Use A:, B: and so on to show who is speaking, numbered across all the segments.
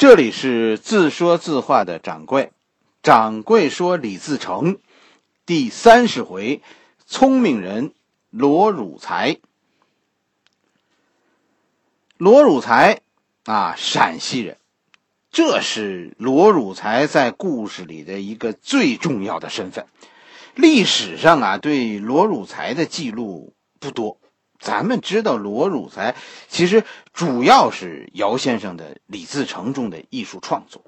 A: 这里是自说自话的掌柜，掌柜说李自成，第三十回，聪明人罗汝才。罗汝才啊，陕西人，这是罗汝才在故事里的一个最重要的身份。历史上啊，对罗汝才的记录不多。咱们知道罗汝才其实主要是姚先生的《李自成》中的艺术创作。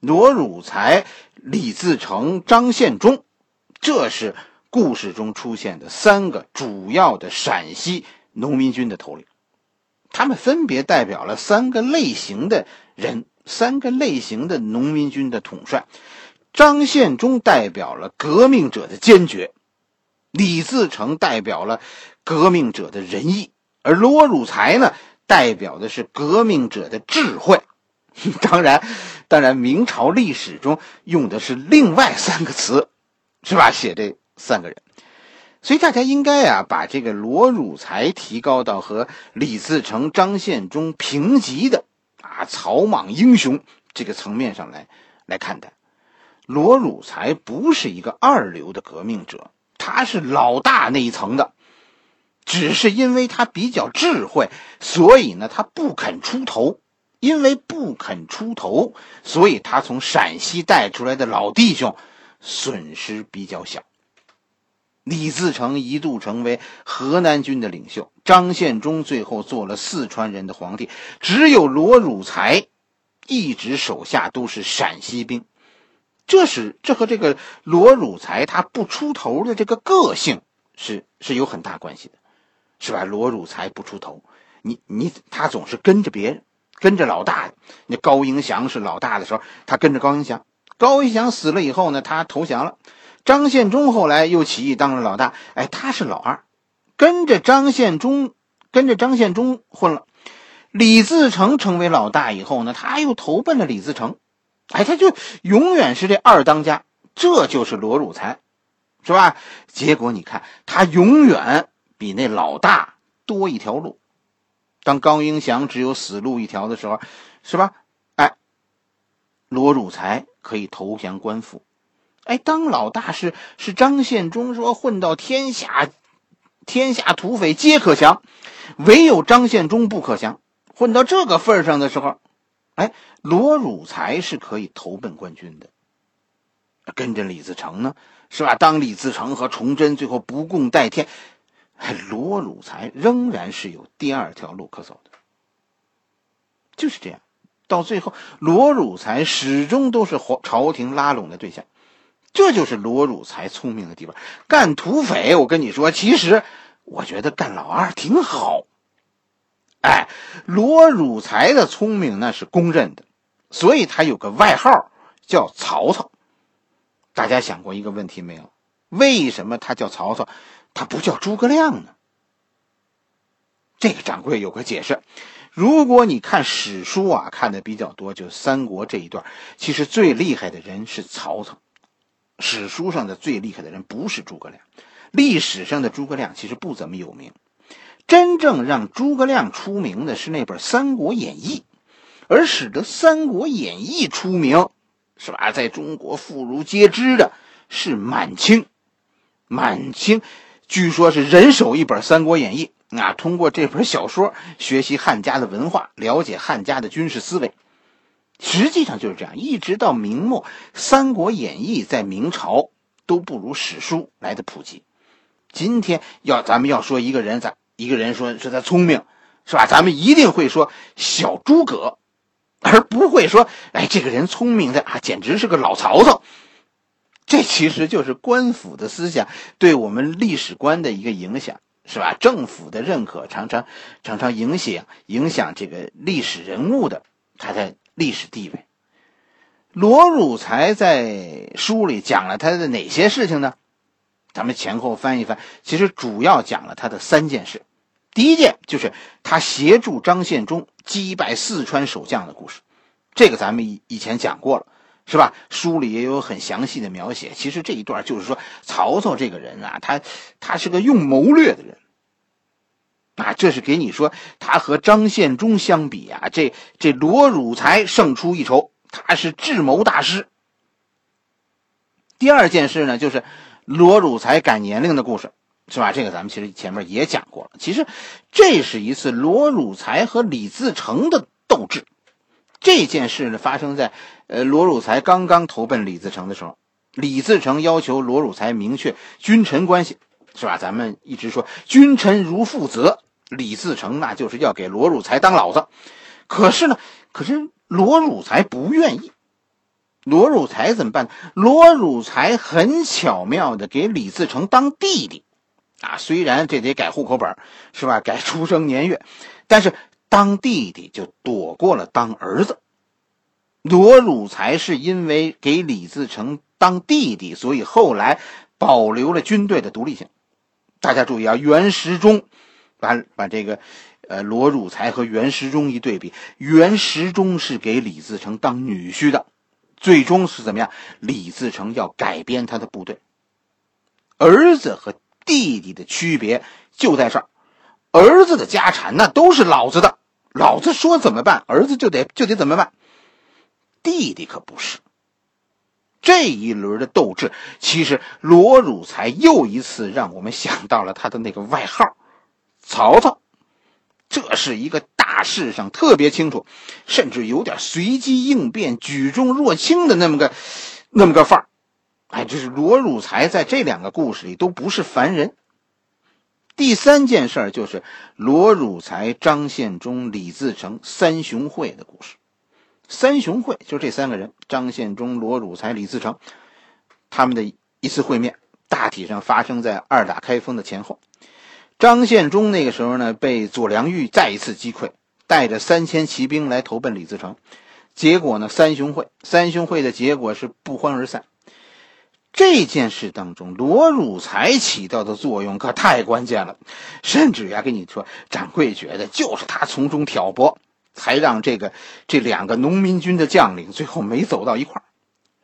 A: 罗汝才、李自成、张献忠，这是故事中出现的三个主要的陕西农民军的头领。他们分别代表了三个类型的人，三个类型的农民军的统帅。张献忠代表了革命者的坚决，李自成代表了。革命者的仁义，而罗汝才呢，代表的是革命者的智慧。当然，当然，明朝历史中用的是另外三个词，是吧？写这三个人，所以大家应该啊，把这个罗汝才提高到和李自成、张献忠平级的啊草莽英雄这个层面上来来看待。罗汝才不是一个二流的革命者，他是老大那一层的。只是因为他比较智慧，所以呢，他不肯出头。因为不肯出头，所以他从陕西带出来的老弟兄损失比较小。李自成一度成为河南军的领袖，张献忠最后做了四川人的皇帝，只有罗汝才一直手下都是陕西兵。这是这和这个罗汝才他不出头的这个个性是是有很大关系的。是吧？罗汝才不出头，你你他总是跟着别人，跟着老大。那高迎祥是老大的时候，他跟着高迎祥。高迎祥死了以后呢，他投降了。张献忠后来又起义当了老大，哎，他是老二，跟着张献忠，跟着张献忠混了。李自成成为老大以后呢，他又投奔了李自成，哎，他就永远是这二当家。这就是罗汝才，是吧？结果你看，他永远。比那老大多一条路。当高迎祥只有死路一条的时候，是吧？哎，罗汝才可以投降官府。哎，当老大是是张献忠说混到天下，天下土匪皆可降，唯有张献忠不可降。混到这个份上的时候，哎，罗汝才是可以投奔官军的。跟着李自成呢，是吧？当李自成和崇祯最后不共戴天。罗汝才仍然是有第二条路可走的，就是这样。到最后，罗汝才始终都是皇朝廷拉拢的对象，这就是罗汝才聪明的地方。干土匪，我跟你说，其实我觉得干老二挺好。哎，罗汝才的聪明那是公认的，所以他有个外号叫曹操。大家想过一个问题没有？为什么他叫曹操？他不叫诸葛亮呢？这个掌柜有个解释。如果你看史书啊，看的比较多，就三国这一段，其实最厉害的人是曹操。史书上的最厉害的人不是诸葛亮，历史上的诸葛亮其实不怎么有名。真正让诸葛亮出名的是那本《三国演义》，而使得《三国演义》出名，是吧？在中国妇孺皆知的是满清，满清。据说，是人手一本《三国演义》啊！通过这本小说学习汉家的文化，了解汉家的军事思维。实际上就是这样，一直到明末，《三国演义》在明朝都不如史书来的普及。今天要咱们要说一个人，咱一个人说是他聪明，是吧？咱们一定会说小诸葛，而不会说哎，这个人聪明的啊，简直是个老曹操。这其实就是官府的思想对我们历史观的一个影响，是吧？政府的认可常常常常影响影响这个历史人物的他的历史地位。罗汝才在书里讲了他的哪些事情呢？咱们前后翻一翻，其实主要讲了他的三件事。第一件就是他协助张献忠击败四川守将的故事，这个咱们以以前讲过了。是吧？书里也有很详细的描写。其实这一段就是说，曹操这个人啊，他他是个用谋略的人。啊，这是给你说他和张献忠相比啊，这这罗汝才胜出一筹，他是智谋大师。第二件事呢，就是罗汝才改年龄的故事，是吧？这个咱们其实前面也讲过了。其实这是一次罗汝才和李自成的斗智。这件事呢，发生在呃罗汝才刚刚投奔李自成的时候。李自成要求罗汝才明确君臣关系，是吧？咱们一直说君臣如父子，李自成那就是要给罗汝才当老子。可是呢，可是罗汝才不愿意。罗汝才怎么办？罗汝才很巧妙的给李自成当弟弟，啊，虽然这得改户口本，是吧？改出生年月，但是当弟弟就躲过了当儿子。罗汝才是因为给李自成。当弟弟，所以后来保留了军队的独立性。大家注意啊，袁时中，把把这个，呃，罗汝才和袁时中一对比，袁时中是给李自成当女婿的，最终是怎么样？李自成要改编他的部队。儿子和弟弟的区别就在这儿，儿子的家产那都是老子的，老子说怎么办，儿子就得就得怎么办。弟弟可不是。这一轮的斗志，其实罗汝才又一次让我们想到了他的那个外号——曹操。这是一个大事上特别清楚，甚至有点随机应变、举重若轻的那么个那么个范儿。哎，这是罗汝才在这两个故事里都不是凡人。第三件事儿就是罗汝才、张献忠、李自成三雄会的故事。三雄会就这三个人：张献忠、罗汝才、李自成。他们的一次会面，大体上发生在二打开封的前后。张献忠那个时候呢，被左良玉再一次击溃，带着三千骑兵来投奔李自成。结果呢，三雄会，三雄会的结果是不欢而散。这件事当中，罗汝才起到的作用可太关键了，甚至呀，跟你说，掌柜觉得就是他从中挑拨。才让这个这两个农民军的将领最后没走到一块儿。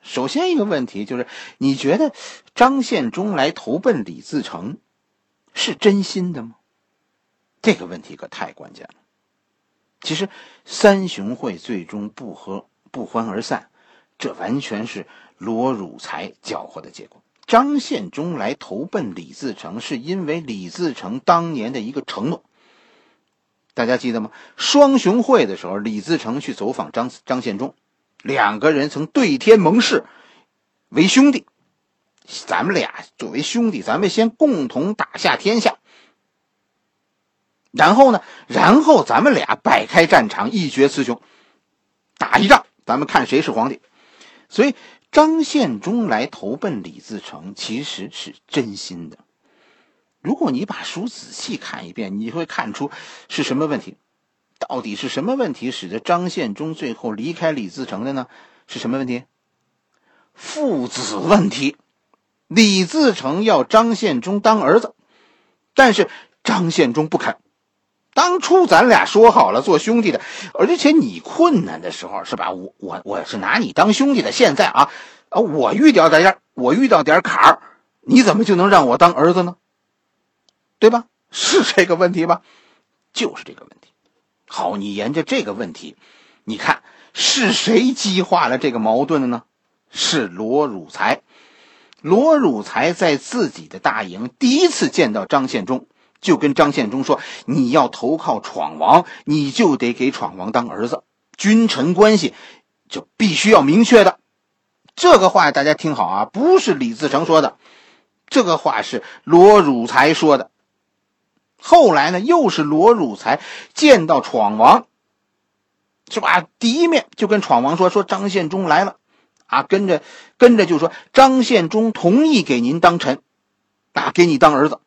A: 首先一个问题就是，你觉得张献忠来投奔李自成，是真心的吗？这个问题可太关键了。其实三雄会最终不和不欢而散，这完全是罗汝才搅和的结果。张献忠来投奔李自成，是因为李自成当年的一个承诺。大家记得吗？双雄会的时候，李自成去走访张张献忠，两个人曾对天盟誓，为兄弟。咱们俩作为兄弟，咱们先共同打下天下。然后呢，然后咱们俩摆开战场，一决雌雄，打一仗，咱们看谁是皇帝。所以张献忠来投奔李自成，其实是真心的。如果你把书仔细看一遍，你会看出是什么问题？到底是什么问题使得张献忠最后离开李自成的呢？是什么问题？父子问题。李自成要张献忠当儿子，但是张献忠不肯。当初咱俩说好了做兄弟的，而且你困难的时候是吧？我我我是拿你当兄弟的。现在啊啊，我遇到点我遇到点坎儿，你怎么就能让我当儿子呢？对吧？是这个问题吧？就是这个问题。好，你沿着这个问题，你看是谁激化了这个矛盾的呢？是罗汝才。罗汝才在自己的大营第一次见到张献忠，就跟张献忠说：“你要投靠闯王，你就得给闯王当儿子，君臣关系就必须要明确的。”这个话大家听好啊，不是李自成说的，这个话是罗汝才说的。后来呢，又是罗汝才见到闯王，是吧？第一面就跟闯王说：“说张献忠来了，啊，跟着跟着就说张献忠同意给您当臣，啊，给你当儿子。”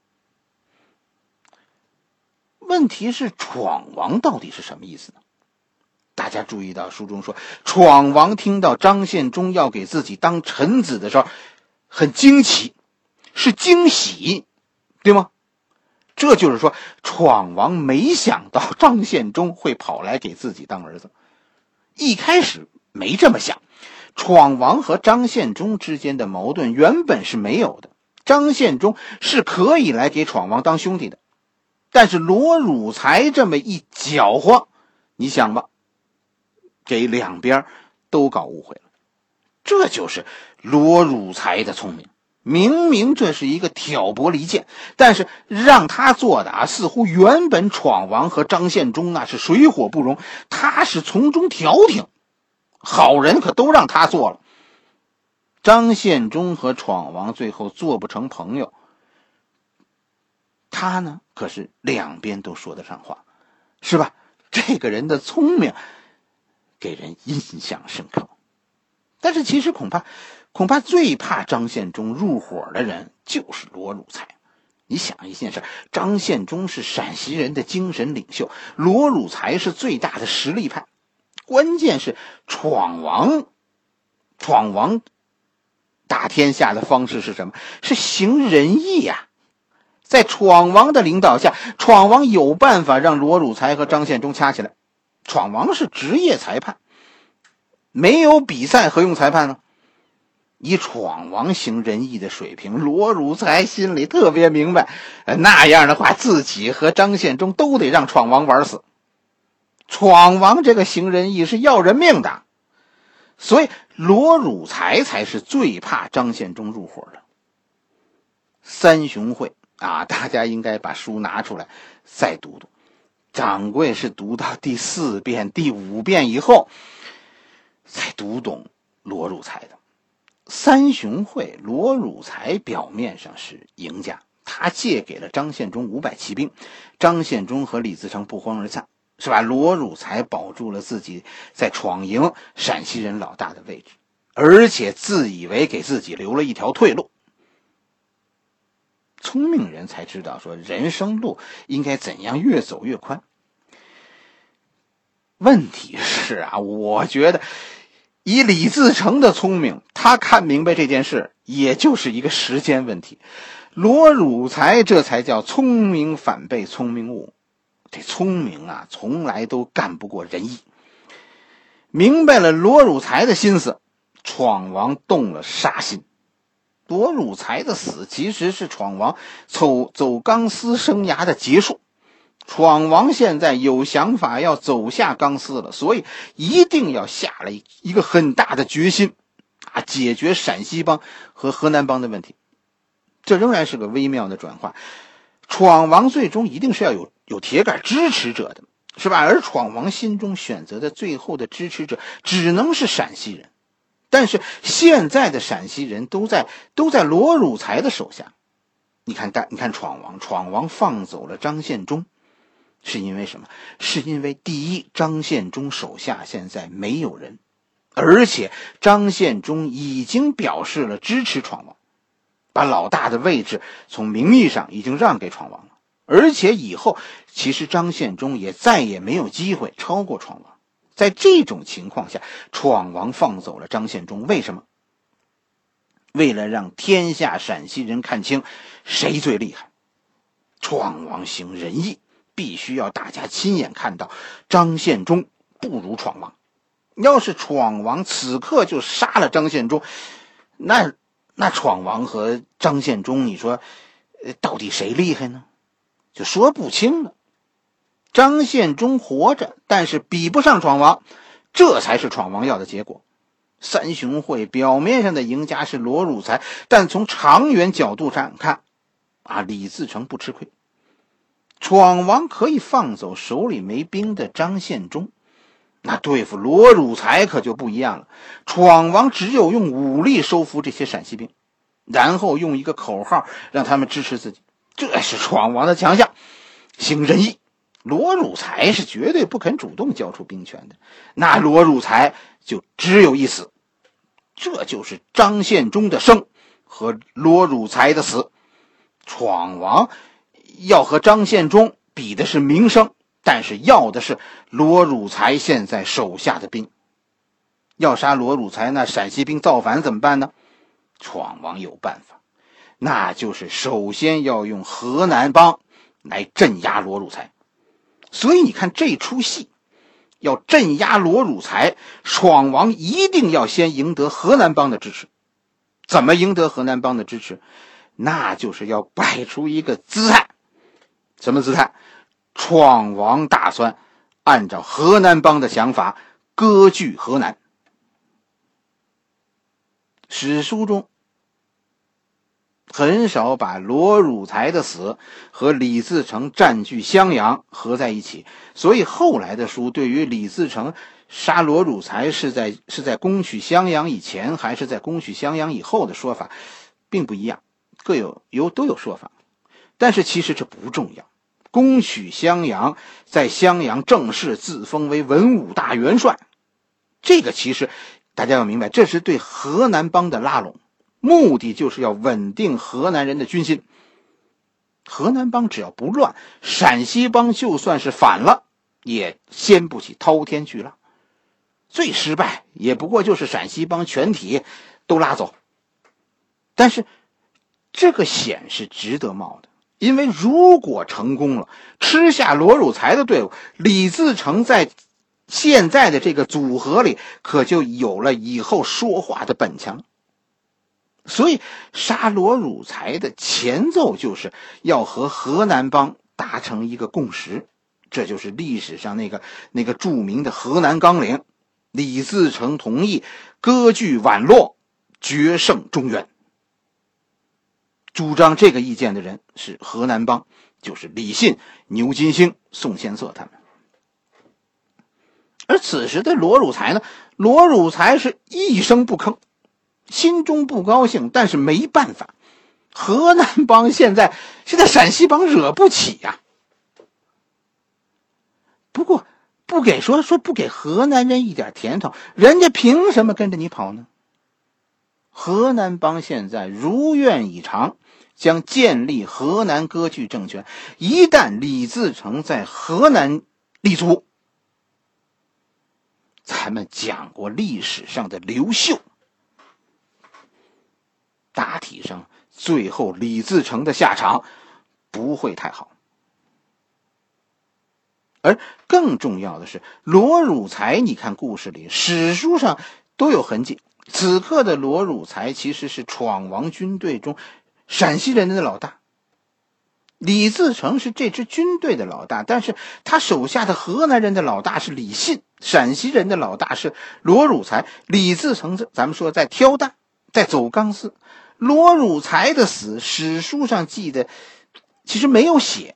A: 问题是闯王到底是什么意思呢？大家注意到书中说，闯王听到张献忠要给自己当臣子的时候，很惊奇，是惊喜，对吗？这就是说，闯王没想到张献忠会跑来给自己当儿子，一开始没这么想。闯王和张献忠之间的矛盾原本是没有的，张献忠是可以来给闯王当兄弟的。但是罗汝才这么一搅和，你想吧，给两边都搞误会了。这就是罗汝才的聪明。明明这是一个挑拨离间，但是让他做的啊，似乎原本闯王和张献忠啊是水火不容，他是从中调停，好人可都让他做了。张献忠和闯王最后做不成朋友，他呢可是两边都说得上话，是吧？这个人的聪明，给人印象深刻。但是其实恐怕。恐怕最怕张献忠入伙的人就是罗汝才。你想一件事：张献忠是陕西人的精神领袖，罗汝才是最大的实力派。关键是闯王，闯王打天下的方式是什么？是行仁义呀！在闯王的领导下，闯王有办法让罗汝才和张献忠掐起来。闯王是职业裁判，没有比赛何用裁判呢？以闯王行仁义的水平，罗汝才心里特别明白，那样的话，自己和张献忠都得让闯王玩死。闯王这个行仁义是要人命的，所以罗汝才才是最怕张献忠入伙的。三雄会 啊，大家应该把书拿出来再读读。掌柜是读到第四遍、第五遍以后，才读懂罗汝才的。三雄会，罗汝才表面上是赢家，他借给了张献忠五百骑兵，张献忠和李自成不欢而散，是吧？罗汝才保住了自己在闯营陕西人老大的位置，而且自以为给自己留了一条退路。聪明人才知道，说人生路应该怎样越走越宽。问题是啊，我觉得。以李自成的聪明，他看明白这件事，也就是一个时间问题。罗汝才这才叫聪明反被聪明误，这聪明啊，从来都干不过仁义。明白了罗汝才的心思，闯王动了杀心。罗汝才的死，其实是闯王走走钢丝生涯的结束。闯王现在有想法要走下钢丝了，所以一定要下了一个很大的决心，啊，解决陕西帮和河南帮的问题。这仍然是个微妙的转化。闯王最终一定是要有有铁杆支持者的，是吧？而闯王心中选择的最后的支持者只能是陕西人，但是现在的陕西人都在都在罗汝才的手下。你看，大你看，闯王闯王放走了张献忠。是因为什么？是因为第一，张献忠手下现在没有人，而且张献忠已经表示了支持闯王，把老大的位置从名义上已经让给闯王了。而且以后其实张献忠也再也没有机会超过闯王。在这种情况下，闯王放走了张献忠，为什么？为了让天下陕西人看清谁最厉害。闯王行仁义。必须要大家亲眼看到，张献忠不如闯王。要是闯王此刻就杀了张献忠，那那闯王和张献忠，你说，到底谁厉害呢？就说不清了。张献忠活着，但是比不上闯王，这才是闯王要的结果。三雄会表面上的赢家是罗汝才，但从长远角度上看，啊，李自成不吃亏。闯王可以放走手里没兵的张献忠，那对付罗汝才可就不一样了。闯王只有用武力收服这些陕西兵，然后用一个口号让他们支持自己，这是闯王的强项。行仁义，罗汝才是绝对不肯主动交出兵权的，那罗汝才就只有一死。这就是张献忠的生和罗汝才的死。闯王。要和张献忠比的是名声，但是要的是罗汝才现在手下的兵。要杀罗汝才，那陕西兵造反怎么办呢？闯王有办法，那就是首先要用河南帮来镇压罗汝才。所以你看这出戏，要镇压罗汝才，闯王一定要先赢得河南帮的支持。怎么赢得河南帮的支持？那就是要摆出一个姿态。什么姿态？闯王打算按照河南帮的想法割据河南。史书中很少把罗汝才的死和李自成占据襄阳合在一起，所以后来的书对于李自成杀罗汝才是在是在攻取襄阳以前还是在攻取襄阳以后的说法，并不一样，各有有都有说法，但是其实这不重要。攻取襄阳，在襄阳正式自封为文武大元帅，这个其实大家要明白，这是对河南帮的拉拢，目的就是要稳定河南人的军心。河南帮只要不乱，陕西帮就算是反了，也掀不起滔天巨浪。最失败也不过就是陕西帮全体都拉走，但是这个险是值得冒的。因为如果成功了，吃下罗汝才的队伍，李自成在现在的这个组合里，可就有了以后说话的本钱了。所以，杀罗汝才的前奏就是要和河南帮达成一个共识，这就是历史上那个那个著名的河南纲领。李自成同意割据宛洛，决胜中原。主张这个意见的人是河南帮，就是李信、牛金星、宋先策他们。而此时的罗汝才呢，罗汝才是一声不吭，心中不高兴，但是没办法。河南帮现在现在陕西帮惹不起呀。不过不给说说不给河南人一点甜头，人家凭什么跟着你跑呢？河南帮现在如愿以偿。将建立河南割据政权。一旦李自成在河南立足，咱们讲过历史上的刘秀，大体上最后李自成的下场不会太好。而更重要的是，罗汝才，你看故事里、史书上都有痕迹。此刻的罗汝才其实是闯王军队中。陕西人的老大，李自成是这支军队的老大，但是他手下的河南人的老大是李信，陕西人的老大是罗汝才。李自成咱们说在挑担，在走钢丝。罗汝才的死，史书上记的其实没有写，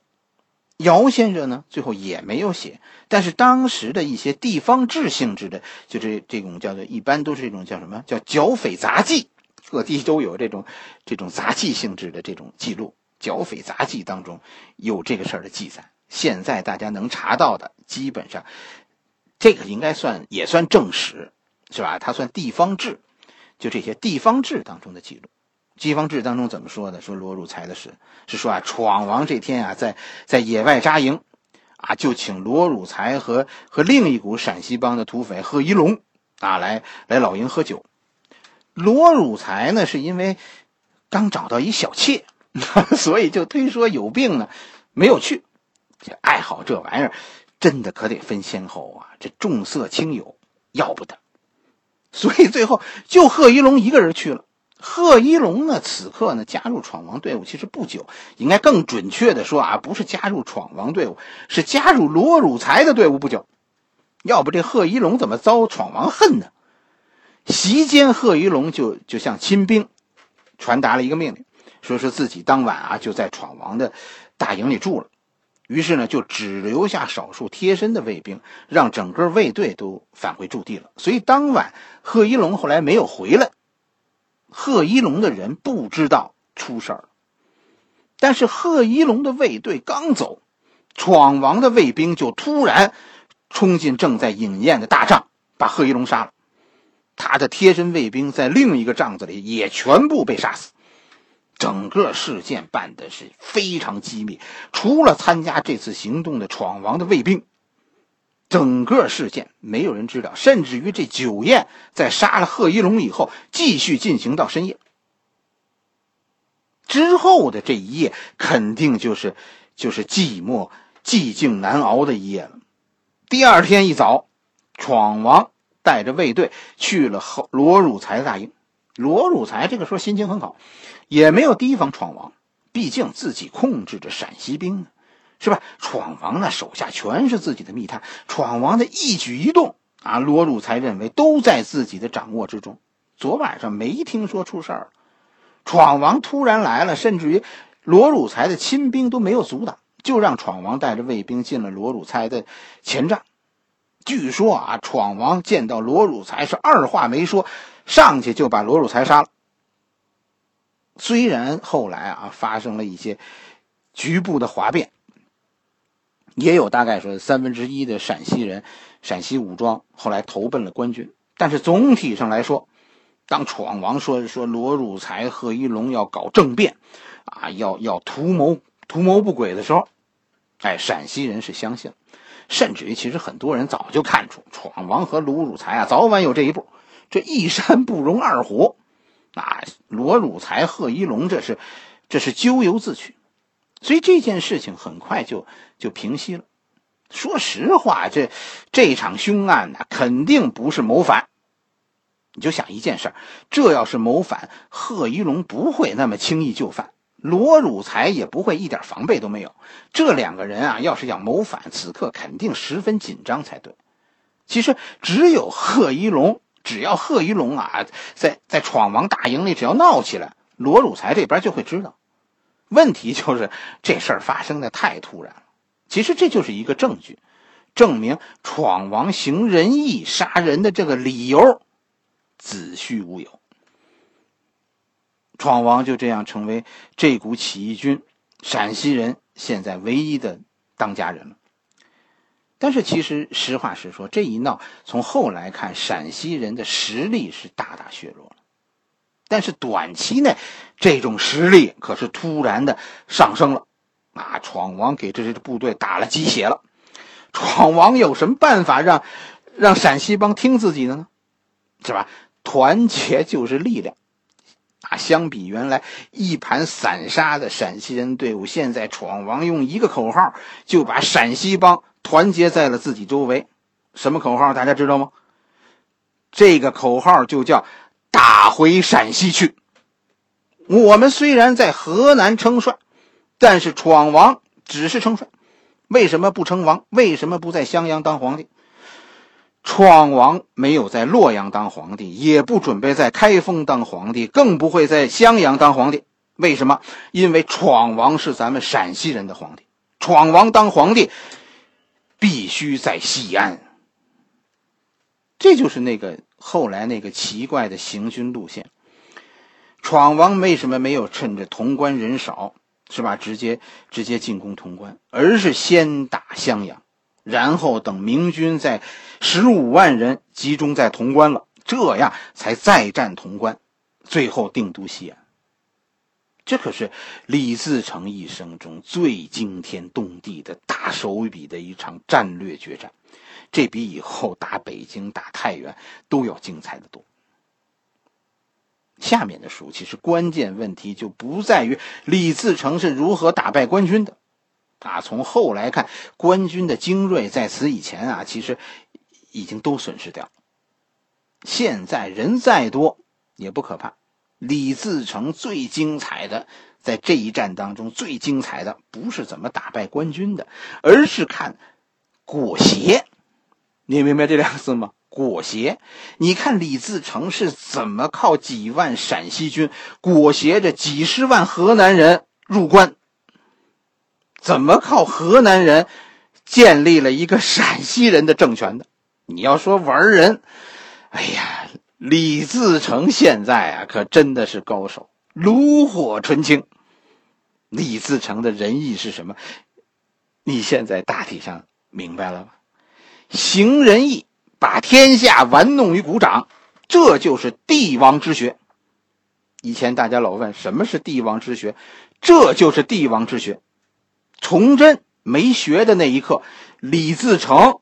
A: 姚先生呢最后也没有写，但是当时的一些地方志性质的，就这这种叫做一般都是这种叫什么叫剿匪杂记。各地都有这种这种杂记性质的这种记录，剿匪杂记当中有这个事儿的记载。现在大家能查到的，基本上这个应该算也算正史，是吧？它算地方志，就这些地方志当中的记录。西方志当中怎么说的？说罗汝才的事是说啊，闯王这天啊，在在野外扎营，啊，就请罗汝才和和另一股陕西帮的土匪贺一龙啊来来老营喝酒。罗汝才呢，是因为刚找到一小妾，所以就推说有病呢，没有去。这爱好这玩意儿，真的可得分先后啊！这重色轻友，要不得。所以最后就贺一龙一个人去了。贺一龙呢，此刻呢加入闯王队伍，其实不久，应该更准确的说啊，不是加入闯王队伍，是加入罗汝才的队伍不久。要不这贺一龙怎么遭闯王恨呢？席间，贺一龙就就向亲兵传达了一个命令，说是自己当晚啊就在闯王的大营里住了。于是呢，就只留下少数贴身的卫兵，让整个卫队都返回驻地了。所以当晚，贺一龙后来没有回来。贺一龙的人不知道出事儿，但是贺一龙的卫队刚走，闯王的卫兵就突然冲进正在饮宴的大帐，把贺一龙杀了。他的贴身卫兵在另一个帐子里也全部被杀死，整个事件办的是非常机密，除了参加这次行动的闯王的卫兵，整个事件没有人知道。甚至于这酒宴在杀了贺一龙以后，继续进行到深夜。之后的这一夜肯定就是就是寂寞、寂静难熬的一夜了。第二天一早，闯王。带着卫队去了后罗汝才的大营，罗汝才这个时候心情很好，也没有提防闯王，毕竟自己控制着陕西兵呢。是吧？闯王那手下全是自己的密探，闯王的一举一动啊，罗汝才认为都在自己的掌握之中。昨晚上没听说出事儿，闯王突然来了，甚至于罗汝才的亲兵都没有阻挡，就让闯王带着卫兵进了罗汝才的前帐。据说啊，闯王见到罗汝才是二话没说，上去就把罗汝才杀了。虽然后来啊发生了一些局部的哗变。也有大概说三分之一的陕西人，陕西武装后来投奔了官军，但是总体上来说，当闯王说说罗汝才、贺一龙要搞政变，啊，要要图谋图谋不轨的时候，哎，陕西人是相信了，甚至于其实很多人早就看出闯王和罗汝才啊，早晚有这一步，这一山不容二虎，啊，罗汝才、贺一龙这是这是咎由自取。所以这件事情很快就就平息了。说实话，这这场凶案呢，肯定不是谋反。你就想一件事这要是谋反，贺一龙不会那么轻易就范，罗汝才也不会一点防备都没有。这两个人啊，要是要谋反，此刻肯定十分紧张才对。其实只有贺一龙，只要贺一龙啊，在在闯王大营里，只要闹起来，罗汝才这边就会知道。问题就是这事儿发生的太突然。其实这就是一个证据，证明闯王行仁义杀人的这个理由子虚乌有。闯王就这样成为这股起义军陕西人现在唯一的当家人了。但是其实实话实说，这一闹从后来看，陕西人的实力是大大削弱了。但是短期内，这种实力可是突然的上升了，啊！闯王给这支部队打了鸡血了。闯王有什么办法让让陕西帮听自己的呢？是吧？团结就是力量，啊！相比原来一盘散沙的陕西人队伍，现在闯王用一个口号就把陕西帮团结在了自己周围。什么口号？大家知道吗？这个口号就叫。打回陕西去。我们虽然在河南称帅，但是闯王只是称帅，为什么不称王？为什么不在襄阳当皇帝？闯王没有在洛阳当皇帝，也不准备在开封当皇帝，更不会在襄阳当皇帝。为什么？因为闯王是咱们陕西人的皇帝，闯王当皇帝必须在西安。这就是那个。后来那个奇怪的行军路线，闯王为什么没有趁着潼关人少，是吧？直接直接进攻潼关，而是先打襄阳，然后等明军在十五万人集中在潼关了，这样才再战潼关，最后定都西安。这可是李自成一生中最惊天动地的大手笔的一场战略决战。这比以后打北京、打太原都要精彩的多。下面的书其实关键问题就不在于李自成是如何打败官军的，啊，从后来看，官军的精锐在此以前啊，其实已经都损失掉。现在人再多也不可怕，李自成最精彩的，在这一战当中最精彩的不是怎么打败官军的，而是看裹挟。你明白这两个字吗？裹挟。你看李自成是怎么靠几万陕西军裹挟着几十万河南人入关？怎么靠河南人建立了一个陕西人的政权的？你要说玩人，哎呀，李自成现在啊，可真的是高手，炉火纯青。李自成的仁义是什么？你现在大体上明白了吗？行仁义，把天下玩弄于股掌，这就是帝王之学。以前大家老问什么是帝王之学，这就是帝王之学。崇祯没学的那一刻，李自成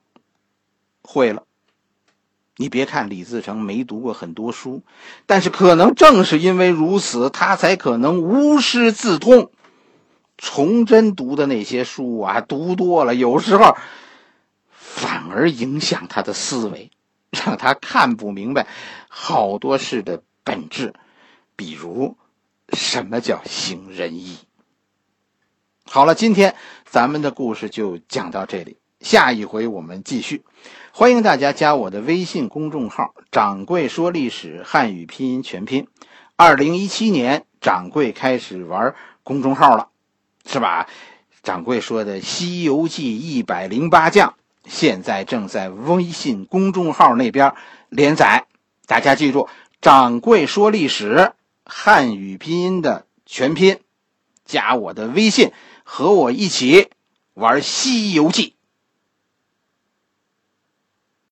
A: 会了。你别看李自成没读过很多书，但是可能正是因为如此，他才可能无师自通。崇祯读的那些书啊，读多了，有时候。而影响他的思维，让他看不明白好多事的本质，比如什么叫行仁义。好了，今天咱们的故事就讲到这里，下一回我们继续。欢迎大家加我的微信公众号“掌柜说历史汉语拼音全拼”。二零一七年，掌柜开始玩公众号了，是吧？掌柜说的《西游记》一百零八将，现在正在微信公众号那边连载。大家记住，“掌柜说历史汉语拼音”的全拼，加我的微信。和我一起玩《西游记》。